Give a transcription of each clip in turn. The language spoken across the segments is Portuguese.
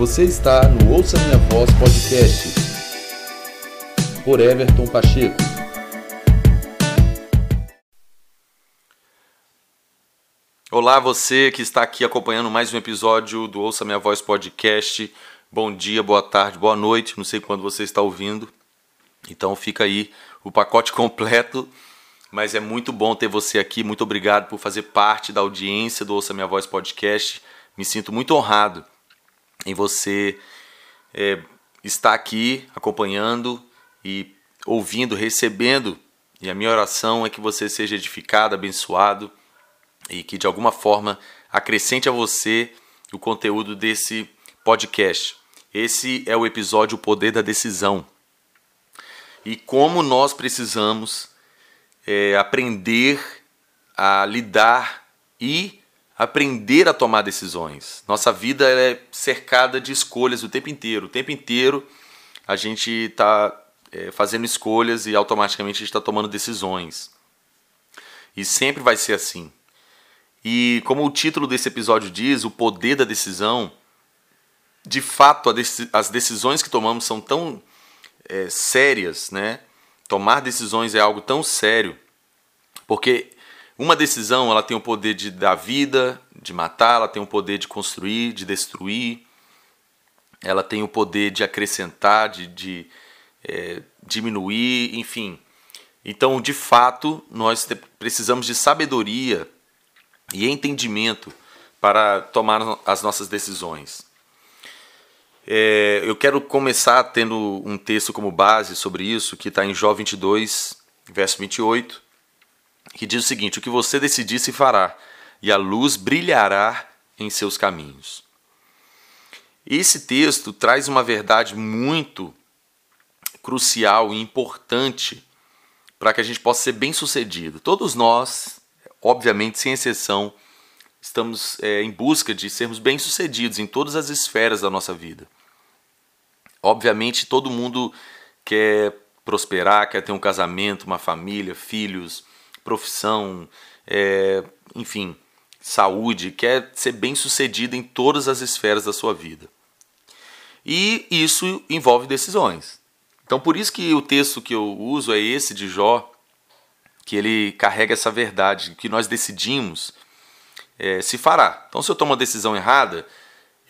Você está no Ouça Minha Voz Podcast por Everton Pacheco. Olá, você que está aqui acompanhando mais um episódio do Ouça Minha Voz Podcast. Bom dia, boa tarde, boa noite. Não sei quando você está ouvindo. Então fica aí o pacote completo. Mas é muito bom ter você aqui. Muito obrigado por fazer parte da audiência do Ouça Minha Voz Podcast. Me sinto muito honrado em você é, estar aqui acompanhando e ouvindo, recebendo. E a minha oração é que você seja edificado, abençoado e que de alguma forma acrescente a você o conteúdo desse podcast. Esse é o episódio O Poder da Decisão. E como nós precisamos é, aprender a lidar e aprender a tomar decisões. Nossa vida é cercada de escolhas o tempo inteiro. O tempo inteiro a gente está é, fazendo escolhas e automaticamente a gente está tomando decisões. E sempre vai ser assim. E como o título desse episódio diz, o poder da decisão, de fato as decisões que tomamos são tão é, sérias, né? Tomar decisões é algo tão sério, porque uma decisão, ela tem o poder de dar vida, de matar, ela tem o poder de construir, de destruir, ela tem o poder de acrescentar, de, de é, diminuir, enfim. Então, de fato, nós precisamos de sabedoria e entendimento para tomar as nossas decisões. É, eu quero começar tendo um texto como base sobre isso, que está em Jó 22, verso 28 que diz o seguinte: O que você decidir se fará, e a luz brilhará em seus caminhos. Esse texto traz uma verdade muito crucial e importante para que a gente possa ser bem sucedido. Todos nós, obviamente, sem exceção, estamos é, em busca de sermos bem sucedidos em todas as esferas da nossa vida. Obviamente, todo mundo quer prosperar, quer ter um casamento, uma família, filhos, profissão, é, enfim, saúde, quer ser bem sucedido em todas as esferas da sua vida. E isso envolve decisões. Então, por isso que o texto que eu uso é esse de Jó, que ele carrega essa verdade, que nós decidimos é, se fará. Então, se eu tomo uma decisão errada,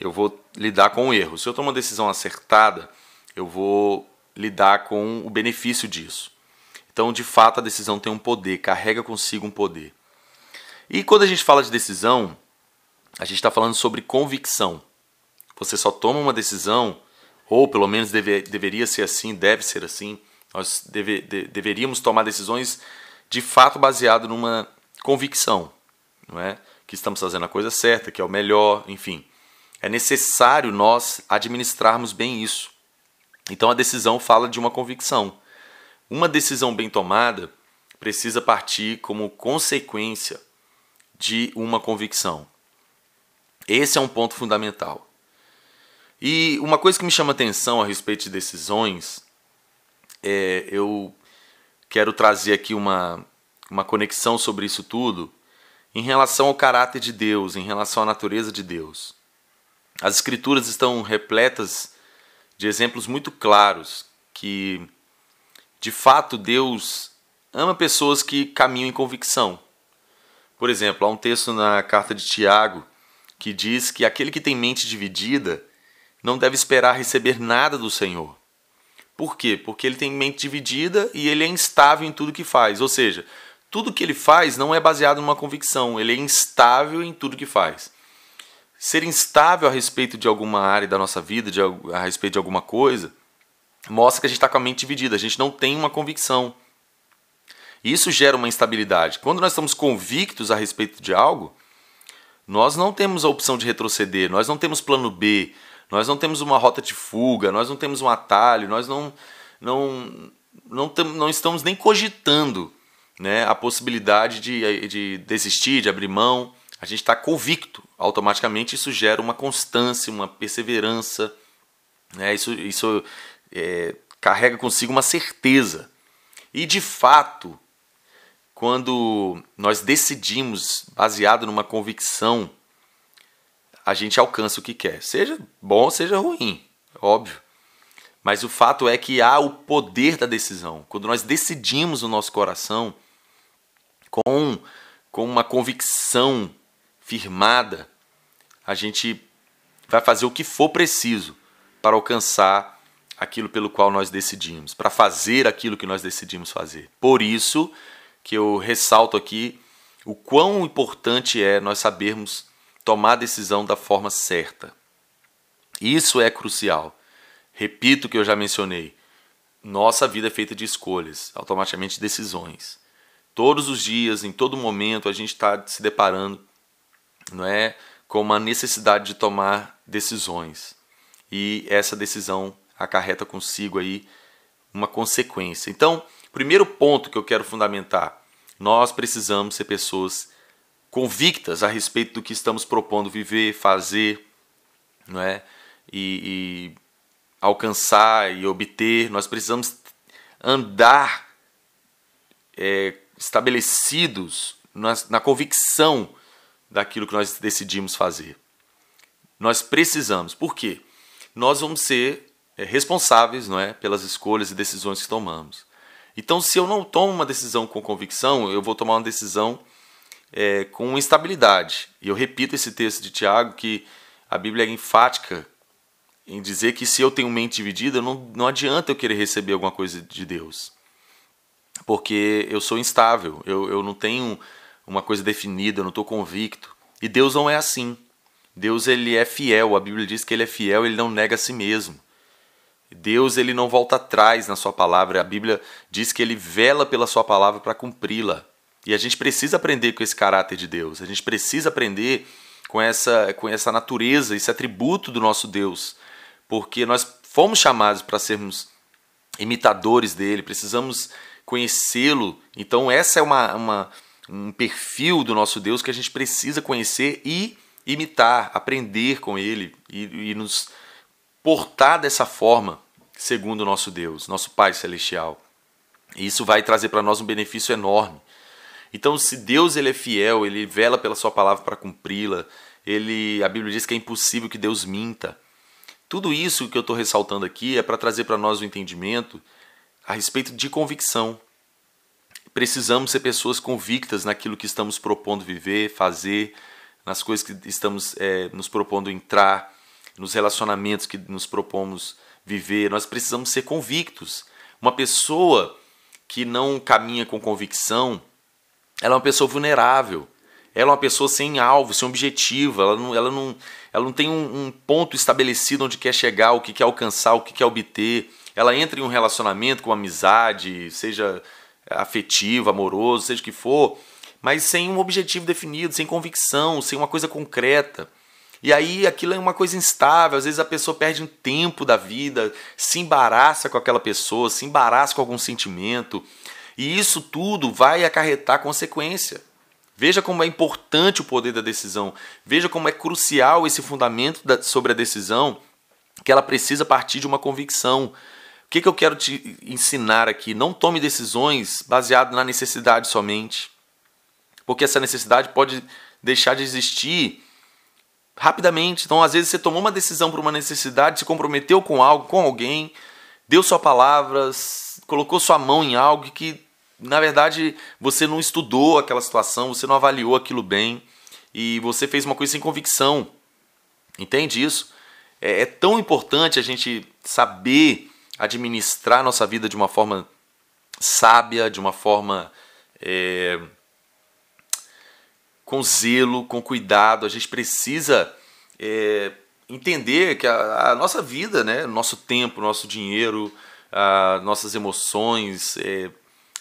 eu vou lidar com o erro. Se eu tomo uma decisão acertada, eu vou lidar com o benefício disso. Então, de fato, a decisão tem um poder, carrega consigo um poder. E quando a gente fala de decisão, a gente está falando sobre convicção. Você só toma uma decisão, ou pelo menos deve, deveria ser assim, deve ser assim. Nós deve, de, deveríamos tomar decisões de fato baseado numa convicção, não é? Que estamos fazendo a coisa certa, que é o melhor, enfim. É necessário nós administrarmos bem isso. Então a decisão fala de uma convicção. Uma decisão bem tomada precisa partir como consequência de uma convicção. Esse é um ponto fundamental. E uma coisa que me chama atenção a respeito de decisões, é, eu quero trazer aqui uma, uma conexão sobre isso tudo em relação ao caráter de Deus, em relação à natureza de Deus. As Escrituras estão repletas de exemplos muito claros que de fato, Deus ama pessoas que caminham em convicção. Por exemplo, há um texto na carta de Tiago que diz que aquele que tem mente dividida não deve esperar receber nada do Senhor. Por quê? Porque ele tem mente dividida e ele é instável em tudo que faz. Ou seja, tudo que ele faz não é baseado numa convicção, ele é instável em tudo que faz. Ser instável a respeito de alguma área da nossa vida, de, a respeito de alguma coisa, mostra que a gente está com a mente dividida, a gente não tem uma convicção. Isso gera uma instabilidade. Quando nós estamos convictos a respeito de algo, nós não temos a opção de retroceder, nós não temos plano B, nós não temos uma rota de fuga, nós não temos um atalho, nós não, não, não, não estamos nem cogitando né, a possibilidade de, de desistir, de abrir mão. A gente está convicto, automaticamente isso gera uma constância, uma perseverança. Né, isso, isso é, carrega consigo uma certeza. E de fato, quando nós decidimos, baseado numa convicção, a gente alcança o que quer. Seja bom, seja ruim, óbvio. Mas o fato é que há o poder da decisão. Quando nós decidimos no nosso coração com, com uma convicção firmada, a gente vai fazer o que for preciso para alcançar aquilo pelo qual nós decidimos, para fazer aquilo que nós decidimos fazer. Por isso que eu ressalto aqui o quão importante é nós sabermos tomar a decisão da forma certa. Isso é crucial. Repito o que eu já mencionei. Nossa vida é feita de escolhas, automaticamente decisões. Todos os dias, em todo momento, a gente está se deparando não é, com uma necessidade de tomar decisões. E essa decisão acarreta consigo aí uma consequência. Então, primeiro ponto que eu quero fundamentar: nós precisamos ser pessoas convictas a respeito do que estamos propondo viver, fazer, não é? E, e alcançar e obter, nós precisamos andar é, estabelecidos na, na convicção daquilo que nós decidimos fazer. Nós precisamos. Por quê? Nós vamos ser responsáveis não é, pelas escolhas e decisões que tomamos. Então, se eu não tomo uma decisão com convicção, eu vou tomar uma decisão é, com instabilidade. E eu repito esse texto de Tiago que a Bíblia é enfática em dizer que se eu tenho mente dividida, não, não adianta eu querer receber alguma coisa de Deus. Porque eu sou instável, eu, eu não tenho uma coisa definida, eu não estou convicto. E Deus não é assim. Deus ele é fiel, a Bíblia diz que ele é fiel, ele não nega a si mesmo. Deus ele não volta atrás na sua palavra, a Bíblia diz que ele vela pela sua palavra para cumpri-la. E a gente precisa aprender com esse caráter de Deus. A gente precisa aprender com essa, com essa natureza, esse atributo do nosso Deus. Porque nós fomos chamados para sermos imitadores dele, precisamos conhecê-lo. Então, essa é uma, uma, um perfil do nosso Deus que a gente precisa conhecer e imitar, aprender com ele e, e nos portar dessa forma, segundo o nosso Deus, nosso Pai Celestial. E isso vai trazer para nós um benefício enorme. Então, se Deus ele é fiel, ele vela pela sua palavra para cumpri-la, ele, a Bíblia diz que é impossível que Deus minta. Tudo isso que eu estou ressaltando aqui é para trazer para nós o um entendimento a respeito de convicção. Precisamos ser pessoas convictas naquilo que estamos propondo viver, fazer, nas coisas que estamos é, nos propondo entrar, nos relacionamentos que nos propomos viver. Nós precisamos ser convictos. Uma pessoa que não caminha com convicção, ela é uma pessoa vulnerável. Ela é uma pessoa sem alvo, sem objetivo. Ela não, ela não, ela não tem um, um ponto estabelecido onde quer chegar, o que quer alcançar, o que quer obter. Ela entra em um relacionamento com amizade, seja afetivo, amoroso, seja o que for, mas sem um objetivo definido, sem convicção, sem uma coisa concreta. E aí aquilo é uma coisa instável, às vezes a pessoa perde um tempo da vida, se embaraça com aquela pessoa, se embaraça com algum sentimento, e isso tudo vai acarretar consequência. Veja como é importante o poder da decisão. Veja como é crucial esse fundamento da, sobre a decisão, que ela precisa partir de uma convicção. O que, que eu quero te ensinar aqui? Não tome decisões baseadas na necessidade somente, porque essa necessidade pode deixar de existir rapidamente. Então, às vezes, você tomou uma decisão por uma necessidade, se comprometeu com algo, com alguém, deu sua palavra, colocou sua mão em algo que na verdade, você não estudou aquela situação, você não avaliou aquilo bem e você fez uma coisa sem convicção. Entende isso? É, é tão importante a gente saber administrar nossa vida de uma forma sábia, de uma forma é, com zelo, com cuidado. A gente precisa é, entender que a, a, nossa vida, né, nosso tempo, nosso dinheiro, a, nossas emoções, é,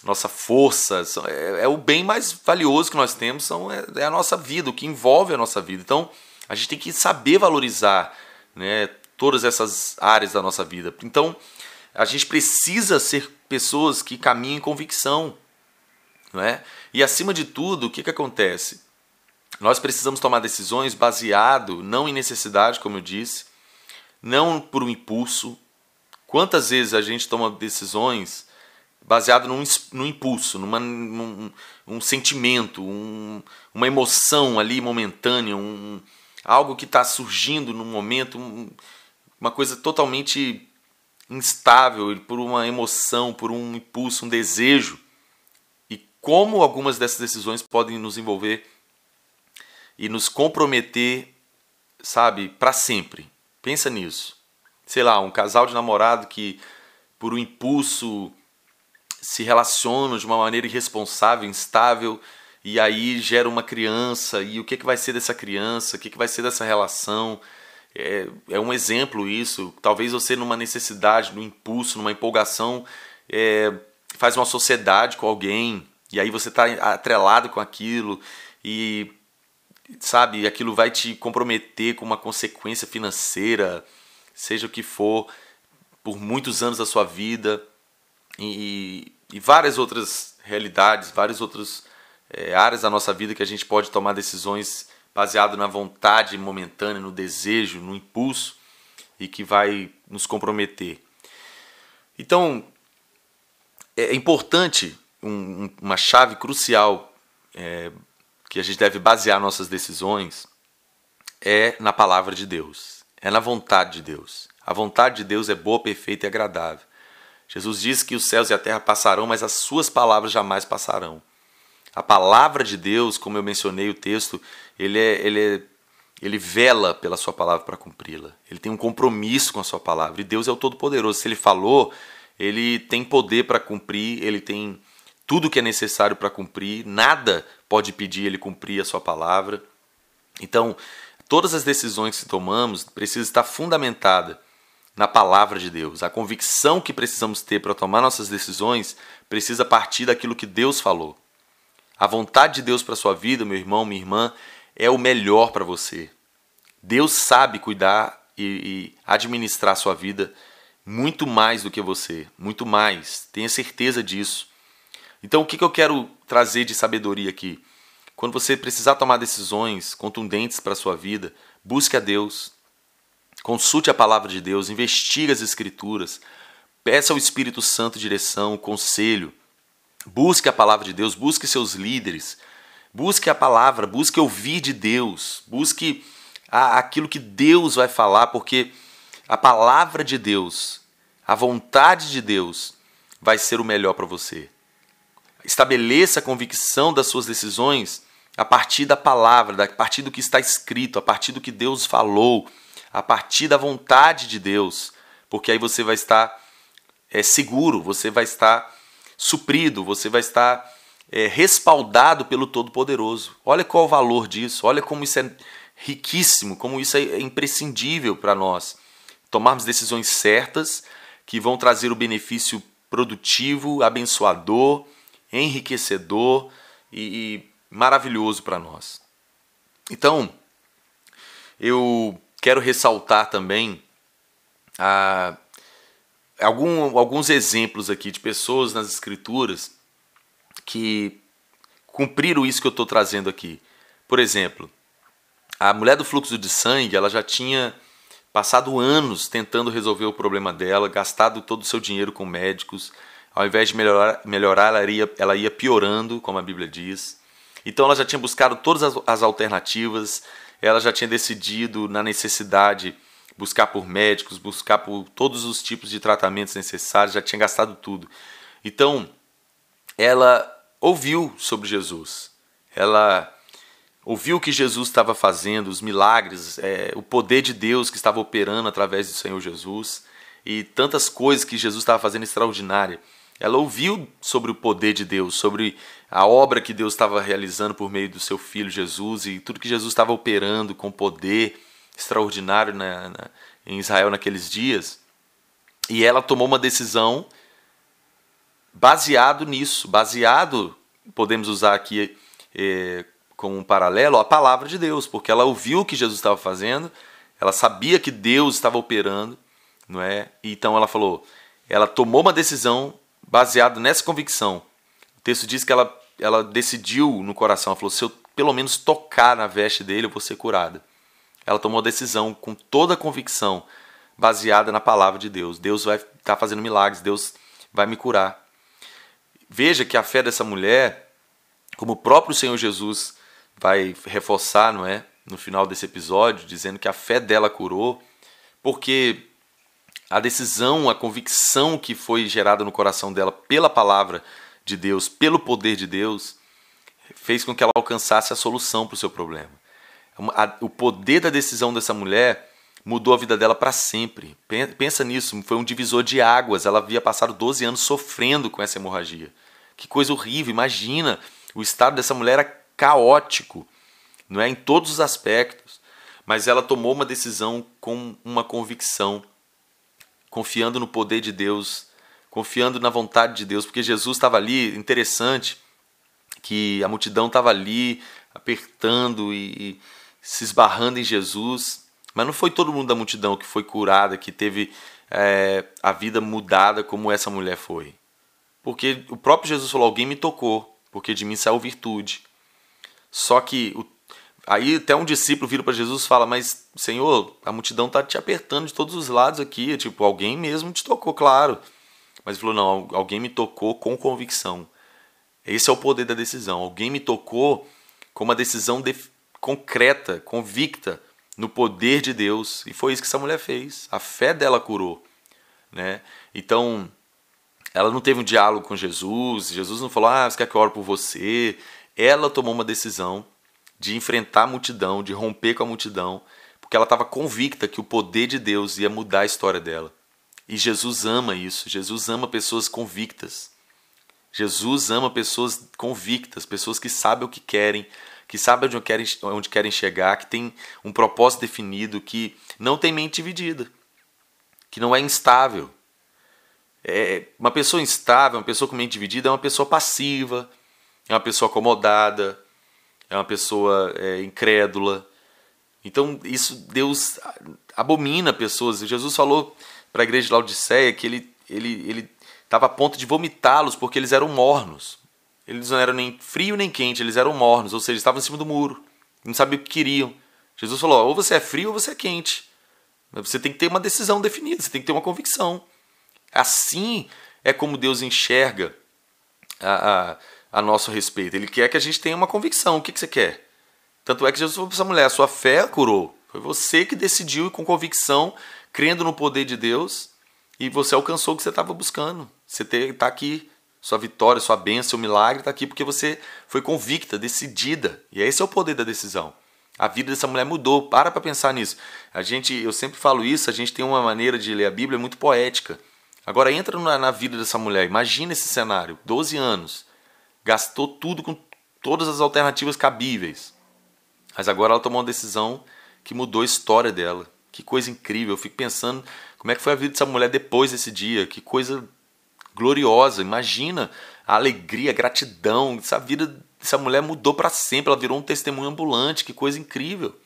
nossa força, é, é, o bem mais valioso que nós temos, são, é, é, a nossa vida, o que envolve a nossa vida. Então, a gente tem que saber valorizar né, todas essas áreas da nossa vida. Então, a gente precisa ser pessoas que caminhem em convicção. Não é? E, acima de tudo, o que, que acontece? Nós precisamos tomar decisões baseado não em necessidade, como eu disse, não por um impulso. Quantas vezes a gente toma decisões baseado num, num impulso, numa, num um sentimento, um, uma emoção ali momentânea, um, algo que está surgindo no momento, uma coisa totalmente instável, por uma emoção, por um impulso, um desejo. E como algumas dessas decisões podem nos envolver e nos comprometer, sabe, para sempre. Pensa nisso. Sei lá, um casal de namorado que por um impulso se relacionam de uma maneira irresponsável, instável, e aí gera uma criança, e o que, que vai ser dessa criança, o que, que vai ser dessa relação, é, é um exemplo isso. Talvez você, numa necessidade, num impulso, numa empolgação, é, faz uma sociedade com alguém e aí você está atrelado com aquilo e sabe aquilo vai te comprometer com uma consequência financeira, seja o que for, por muitos anos da sua vida e, e várias outras realidades, várias outras é, áreas da nossa vida que a gente pode tomar decisões baseado na vontade momentânea, no desejo, no impulso e que vai nos comprometer. Então, é importante um, uma chave crucial é, que a gente deve basear nossas decisões é na palavra de Deus, é na vontade de Deus. A vontade de Deus é boa, perfeita e agradável. Jesus disse que os céus e a terra passarão, mas as suas palavras jamais passarão. A palavra de Deus, como eu mencionei o texto, ele, é, ele, é, ele vela pela sua palavra para cumpri-la. Ele tem um compromisso com a sua palavra. E Deus é o Todo-Poderoso. Se ele falou, ele tem poder para cumprir, ele tem tudo que é necessário para cumprir, nada pode pedir ele cumprir a sua palavra. Então, todas as decisões que tomamos precisam estar fundamentadas na palavra de Deus. A convicção que precisamos ter para tomar nossas decisões precisa partir daquilo que Deus falou. A vontade de Deus para sua vida, meu irmão, minha irmã, é o melhor para você. Deus sabe cuidar e, e administrar sua vida muito mais do que você, muito mais. Tenha certeza disso. Então, o que, que eu quero trazer de sabedoria aqui? Quando você precisar tomar decisões contundentes para a sua vida, busque a Deus, consulte a palavra de Deus, investigue as Escrituras, peça ao Espírito Santo direção, conselho, Busque a palavra de Deus, busque seus líderes, busque a palavra, busque ouvir de Deus, busque a, aquilo que Deus vai falar, porque a palavra de Deus, a vontade de Deus vai ser o melhor para você. Estabeleça a convicção das suas decisões a partir da palavra, a partir do que está escrito, a partir do que Deus falou, a partir da vontade de Deus, porque aí você vai estar é, seguro, você vai estar suprido, você vai estar é, respaldado pelo Todo-Poderoso. Olha qual o valor disso, olha como isso é riquíssimo, como isso é imprescindível para nós. Tomarmos decisões certas que vão trazer o benefício produtivo, abençoador, enriquecedor e, e maravilhoso para nós. Então, eu quero ressaltar também a algum, alguns exemplos aqui de pessoas nas escrituras que cumpriram isso que eu estou trazendo aqui. Por exemplo, a mulher do fluxo de sangue, ela já tinha passado anos tentando resolver o problema dela, gastado todo o seu dinheiro com médicos. Ao invés de melhorar, melhorar ela, ia, ela ia piorando, como a Bíblia diz. Então ela já tinha buscado todas as, as alternativas, ela já tinha decidido na necessidade buscar por médicos, buscar por todos os tipos de tratamentos necessários, já tinha gastado tudo. Então, ela ouviu sobre Jesus, ela ouviu o que Jesus estava fazendo, os milagres, é, o poder de Deus que estava operando através do Senhor Jesus e tantas coisas que Jesus estava fazendo extraordinária. Ela ouviu sobre o poder de Deus, sobre a obra que Deus estava realizando por meio do seu filho Jesus e tudo que Jesus estava operando com poder extraordinário na, na, em Israel naqueles dias. E ela tomou uma decisão baseado nisso, baseado, podemos usar aqui é, como um paralelo, a palavra de Deus, porque ela ouviu o que Jesus estava fazendo, ela sabia que Deus estava operando, não é? Então ela falou, ela tomou uma decisão baseada nessa convicção. O texto diz que ela, ela decidiu no coração, ela falou, se eu pelo menos tocar na veste dele, eu vou ser curada ela tomou a decisão com toda a convicção, baseada na palavra de Deus. Deus vai estar tá fazendo milagres, Deus vai me curar. Veja que a fé dessa mulher, como o próprio Senhor Jesus vai reforçar, não é? no final desse episódio, dizendo que a fé dela curou, porque a decisão, a convicção que foi gerada no coração dela pela palavra de Deus, pelo poder de Deus, fez com que ela alcançasse a solução para o seu problema. O poder da decisão dessa mulher mudou a vida dela para sempre. Pensa nisso, foi um divisor de águas. Ela havia passado 12 anos sofrendo com essa hemorragia. Que coisa horrível, imagina. O estado dessa mulher era caótico, não é em todos os aspectos, mas ela tomou uma decisão com uma convicção, confiando no poder de Deus, confiando na vontade de Deus, porque Jesus estava ali, interessante que a multidão estava ali apertando e, e se esbarrando em Jesus, mas não foi todo mundo da multidão que foi curada, que teve é, a vida mudada como essa mulher foi. Porque o próprio Jesus falou: Alguém me tocou, porque de mim saiu virtude. Só que o, aí até um discípulo vira para Jesus e fala: Mas Senhor, a multidão está te apertando de todos os lados aqui. Tipo, alguém mesmo te tocou, claro. Mas ele falou: Não, alguém me tocou com convicção. Esse é o poder da decisão. Alguém me tocou com uma decisão de, concreta, convicta no poder de Deus. E foi isso que essa mulher fez. A fé dela curou. Né? Então, ela não teve um diálogo com Jesus. Jesus não falou, ah, você quer que eu ore por você? Ela tomou uma decisão de enfrentar a multidão, de romper com a multidão, porque ela estava convicta que o poder de Deus ia mudar a história dela. E Jesus ama isso. Jesus ama pessoas convictas. Jesus ama pessoas convictas, pessoas que sabem o que querem, que sabem onde querem, onde querem chegar, que tem um propósito definido, que não tem mente dividida, que não é instável. É, uma pessoa instável, uma pessoa com mente dividida é uma pessoa passiva, é uma pessoa acomodada, é uma pessoa é, incrédula. Então, isso Deus abomina pessoas. Jesus falou para a igreja de Laodiceia que ele, ele, ele estava a ponto de vomitá-los porque eles eram mornos. Eles não eram nem frio nem quente, eles eram mornos, ou seja, estavam em cima do muro. Não sabiam o que queriam. Jesus falou: ou você é frio ou você é quente. Você tem que ter uma decisão definida, você tem que ter uma convicção. Assim é como Deus enxerga a, a, a nosso respeito. Ele quer que a gente tenha uma convicção. O que, que você quer? Tanto é que Jesus falou para essa mulher: a sua fé curou. Foi você que decidiu e com convicção, crendo no poder de Deus, e você alcançou o que você estava buscando. Você está aqui sua vitória, sua bênção, seu milagre está aqui porque você foi convicta, decidida. E esse é o poder da decisão. A vida dessa mulher mudou. Para para pensar nisso. A gente, eu sempre falo isso, a gente tem uma maneira de ler a Bíblia muito poética. Agora entra na, na vida dessa mulher. Imagina esse cenário. 12 anos. Gastou tudo com todas as alternativas cabíveis. Mas agora ela tomou uma decisão que mudou a história dela. Que coisa incrível. Eu fico pensando como é que foi a vida dessa mulher depois desse dia. Que coisa gloriosa. Imagina a alegria, a gratidão. Essa vida, essa mulher mudou para sempre. Ela virou um testemunho ambulante. Que coisa incrível.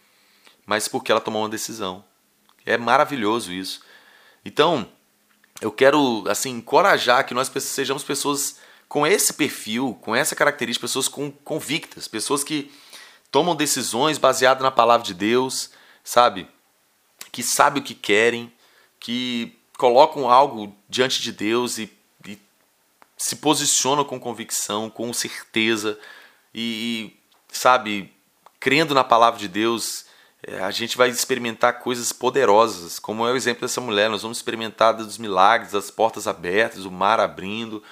Mas porque ela tomou uma decisão. É maravilhoso isso. Então, eu quero assim encorajar que nós sejamos pessoas com esse perfil, com essa característica, pessoas com, convictas, pessoas que tomam decisões baseadas na palavra de Deus, sabe? Que sabem o que querem, que colocam algo diante de Deus e se posiciona com convicção, com certeza e, sabe, crendo na palavra de Deus, é, a gente vai experimentar coisas poderosas, como é o exemplo dessa mulher. Nós vamos experimentar dos milagres, as portas abertas, o mar abrindo,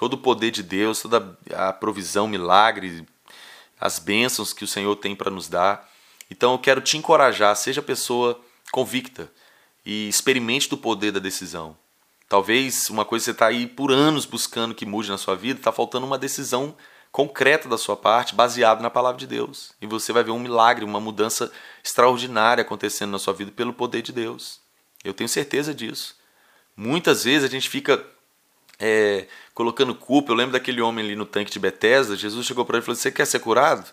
todo o poder de Deus, toda a provisão, milagre, as bênçãos que o Senhor tem para nos dar. Então eu quero te encorajar, seja pessoa convicta e experimente do poder da decisão. Talvez uma coisa que você está aí por anos buscando que mude na sua vida, está faltando uma decisão concreta da sua parte, baseada na palavra de Deus. E você vai ver um milagre, uma mudança extraordinária acontecendo na sua vida pelo poder de Deus. Eu tenho certeza disso. Muitas vezes a gente fica é, colocando culpa. Eu lembro daquele homem ali no tanque de Bethesda. Jesus chegou para ele e falou: Você quer ser curado?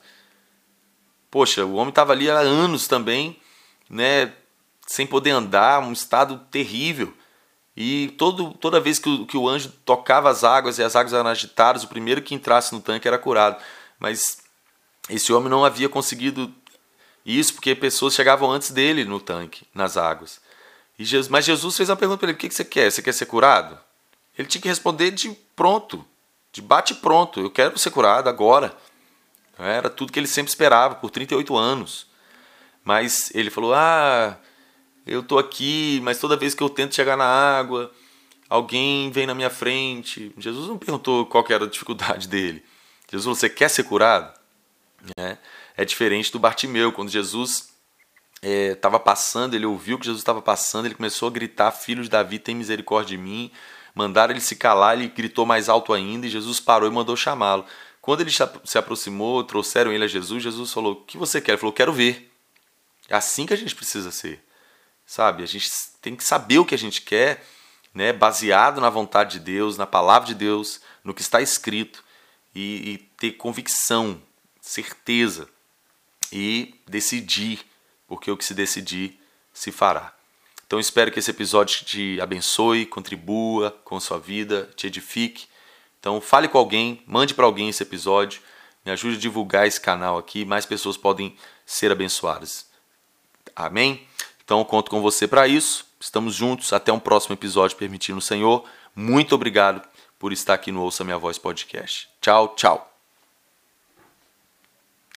Poxa, o homem estava ali há anos também, né, sem poder andar, um estado terrível. E todo, toda vez que o, que o anjo tocava as águas e as águas eram agitadas, o primeiro que entrasse no tanque era curado. Mas esse homem não havia conseguido isso porque pessoas chegavam antes dele no tanque, nas águas. Jesus, mas Jesus fez uma pergunta para ele: o que, que você quer? Você quer ser curado? Ele tinha que responder de pronto, de bate pronto: eu quero ser curado agora. Era tudo que ele sempre esperava por 38 anos. Mas ele falou: Ah, eu tô aqui, mas toda vez que eu tento chegar na água, alguém vem na minha frente. Jesus não perguntou qual era a dificuldade dele. Jesus falou: Você quer ser curado? É, é diferente do Bartimeu, quando Jesus estava é, passando, ele ouviu que Jesus estava passando, ele começou a gritar: Filho de Davi, tem misericórdia de mim. Mandaram ele se calar, ele gritou mais alto ainda e Jesus parou e mandou chamá-lo. Quando ele se aproximou, trouxeram ele a Jesus, Jesus falou: O que você quer? Ele falou: Quero ver. É assim que a gente precisa ser. Sabe? A gente tem que saber o que a gente quer, né? baseado na vontade de Deus, na palavra de Deus, no que está escrito, e, e ter convicção, certeza e decidir porque o que se decidir se fará. Então espero que esse episódio te abençoe, contribua com sua vida, te edifique. Então fale com alguém, mande para alguém esse episódio, me ajude a divulgar esse canal aqui, mais pessoas podem ser abençoadas. Amém? Então conto com você para isso. Estamos juntos até um próximo episódio, permitindo o Senhor. Muito obrigado por estar aqui no Ouça Minha Voz podcast. Tchau, tchau.